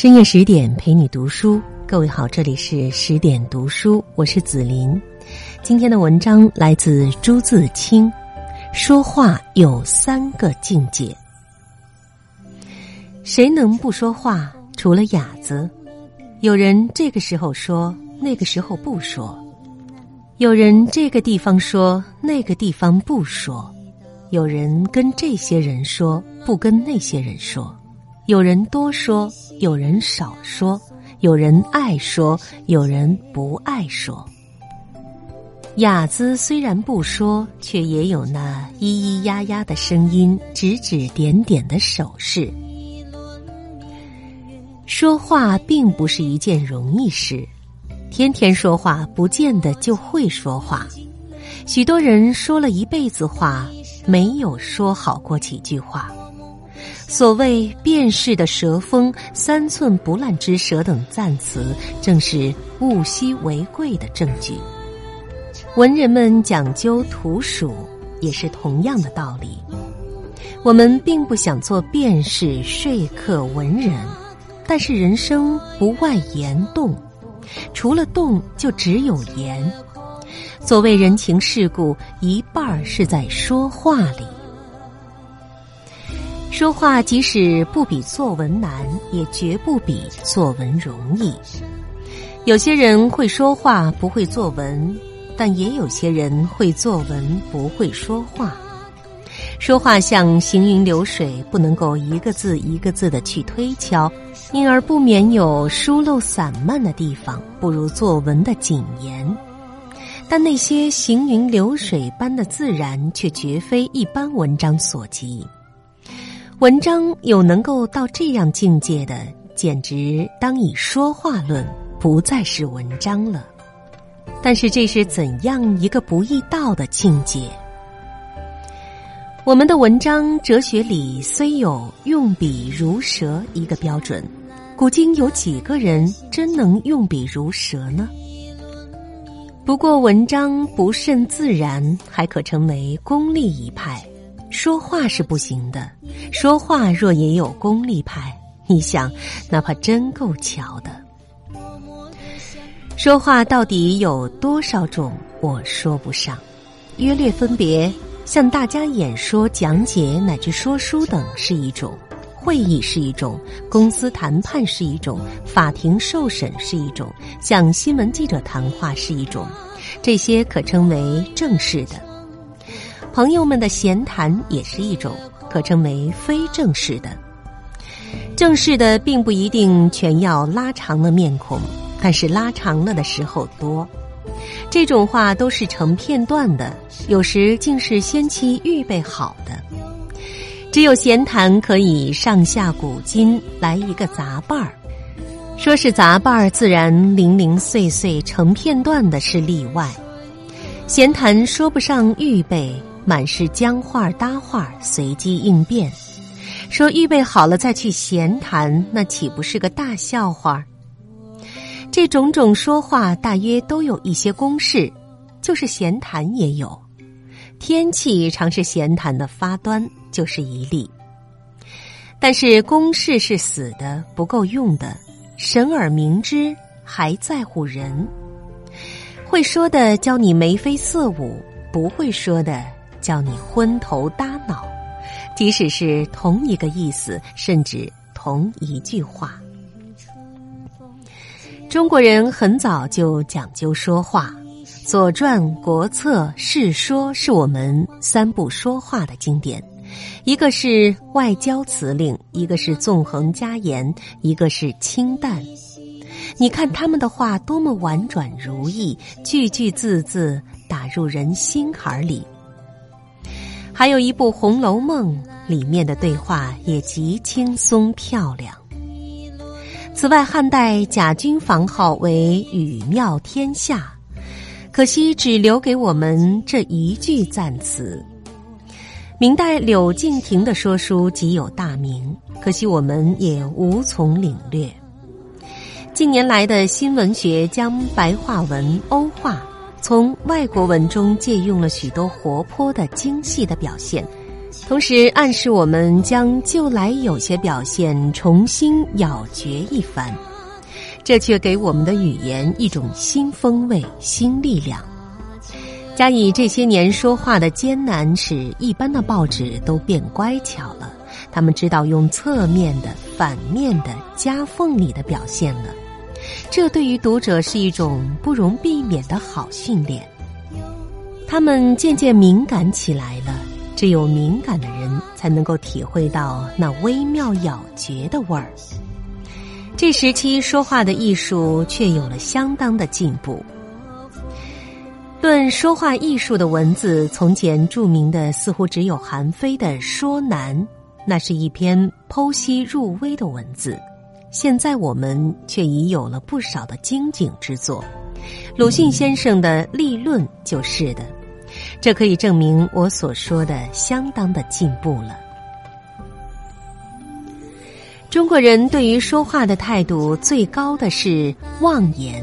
深夜十点陪你读书，各位好，这里是十点读书，我是紫琳。今天的文章来自朱自清，说话有三个境界。谁能不说话？除了哑子。有人这个时候说，那个时候不说；有人这个地方说，那个地方不说；有人跟这些人说，不跟那些人说；有人多说。有人少说，有人爱说，有人不爱说。哑子虽然不说，却也有那咿咿呀呀的声音，指指点点的手势。说话并不是一件容易事，天天说话不见得就会说话。许多人说了一辈子话，没有说好过几句话。所谓“辨识的蛇峰”“三寸不烂之舌”等赞词，正是物稀为贵的证据。文人们讲究图属，也是同样的道理。我们并不想做辨识说客文人，但是人生不外言动，除了动就只有言。所谓人情世故，一半是在说话里。说话即使不比作文难，也绝不比作文容易。有些人会说话不会作文，但也有些人会作文不会说话。说话像行云流水，不能够一个字一个字的去推敲，因而不免有疏漏散漫的地方，不如作文的谨严。但那些行云流水般的自然，却绝非一般文章所及。文章有能够到这样境界的，简直当以说话论，不再是文章了。但是这是怎样一个不易到的境界？我们的文章哲学里虽有用笔如蛇一个标准，古今有几个人真能用笔如蛇呢？不过文章不甚自然，还可成为功利一派。说话是不行的，说话若也有功利派，你想，哪怕真够巧的。说话到底有多少种？我说不上，约略分别，向大家演说、讲解乃至说书等是一种；会议是一种；公司谈判是一种；法庭受审是一种；向新闻记者谈话是一种。这些可称为正式的。朋友们的闲谈也是一种，可称为非正式的。正式的并不一定全要拉长了面孔，但是拉长了的时候多。这种话都是成片段的，有时竟是先期预备好的。只有闲谈可以上下古今来一个杂伴儿，说是杂伴儿，自然零零碎碎成片段的是例外。闲谈说不上预备。满是僵话搭话，随机应变。说预备好了再去闲谈，那岂不是个大笑话？这种种说话大约都有一些公式，就是闲谈也有。天气常是闲谈的发端，就是一例。但是公式是死的，不够用的。神而明之，还在乎人。会说的教你眉飞色舞，不会说的。叫你昏头耷脑，即使是同一个意思，甚至同一句话。中国人很早就讲究说话，《左传》《国策》《世说》是我们三部说话的经典，一个是外交辞令，一个是纵横家言，一个是清淡。你看他们的话多么婉转如意，句句字字打入人心坎里。还有一部《红楼梦》，里面的对话也极轻松漂亮。此外，汉代贾君房号为语妙天下，可惜只留给我们这一句赞词。明代柳敬亭的说书极有大名，可惜我们也无从领略。近年来的新文学将白话文欧化。从外国文中借用了许多活泼的、精细的表现，同时暗示我们将旧来有些表现重新咬嚼一番，这却给我们的语言一种新风味、新力量。加以这些年说话的艰难，使一般的报纸都变乖巧了。他们知道用侧面的、反面的、夹缝里的表现了。这对于读者是一种不容避免的好训练。他们渐渐敏感起来了。只有敏感的人才能够体会到那微妙咬嚼的味儿。这时期说话的艺术却有了相当的进步。论说话艺术的文字，从前著名的似乎只有韩非的《说难》，那是一篇剖析入微的文字。现在我们却已有了不少的精警之作，鲁迅先生的《立论》就是的。这可以证明我所说的相当的进步了。中国人对于说话的态度最高的是妄言，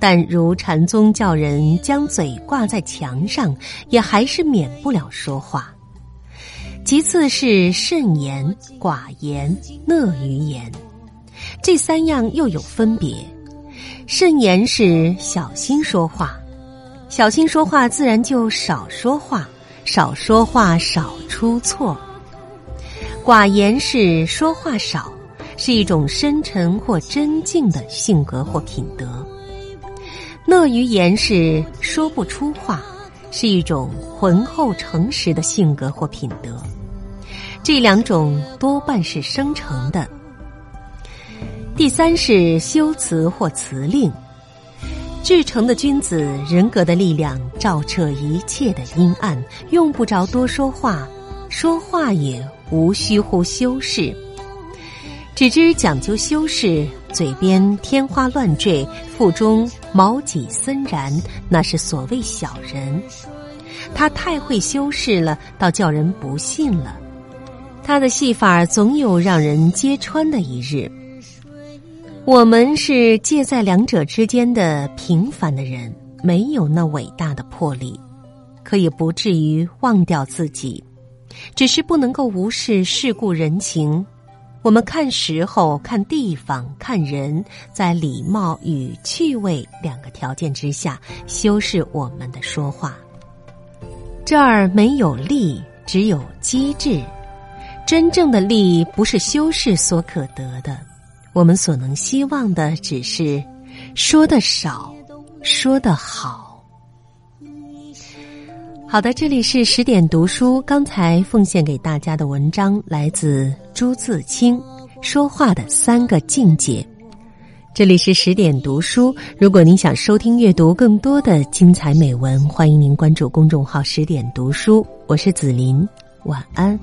但如禅宗教人将嘴挂在墙上，也还是免不了说话。其次是慎言、寡言、讷于言，这三样又有分别。慎言是小心说话。小心说话，自然就少说话；少说话，少出错。寡言是说话少，是一种深沉或真静的性格或品德。讷于言是说不出话，是一种浑厚诚实的性格或品德。这两种多半是生成的。第三是修辞或辞令。至诚的君子，人格的力量照彻一切的阴暗，用不着多说话，说话也无需乎修饰，只知讲究修饰，嘴边天花乱坠，腹中毛戟森然，那是所谓小人。他太会修饰了，倒叫人不信了。他的戏法总有让人揭穿的一日。我们是介在两者之间的平凡的人，没有那伟大的魄力，可以不至于忘掉自己，只是不能够无视世故人情。我们看时候、看地方、看人，在礼貌与趣味两个条件之下修饰我们的说话。这儿没有利，只有机智。真正的利不是修饰所可得的。我们所能希望的只是说的少，说的好。好的，这里是十点读书。刚才奉献给大家的文章来自朱自清，《说话的三个境界》。这里是十点读书。如果您想收听、阅读更多的精彩美文，欢迎您关注公众号“十点读书”。我是紫琳，晚安。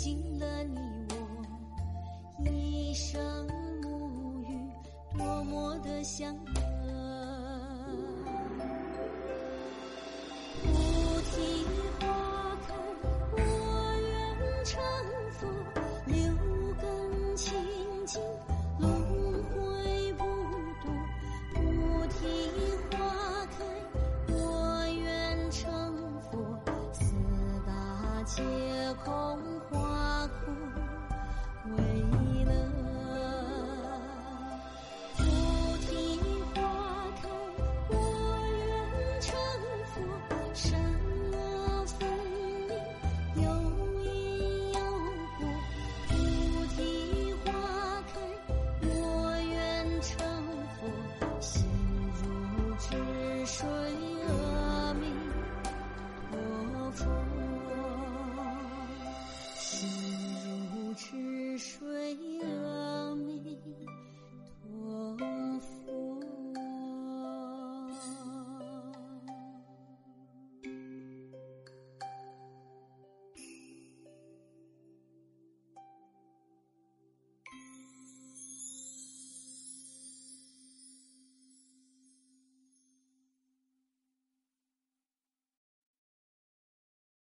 尽了你我一生沐浴，多么的想念。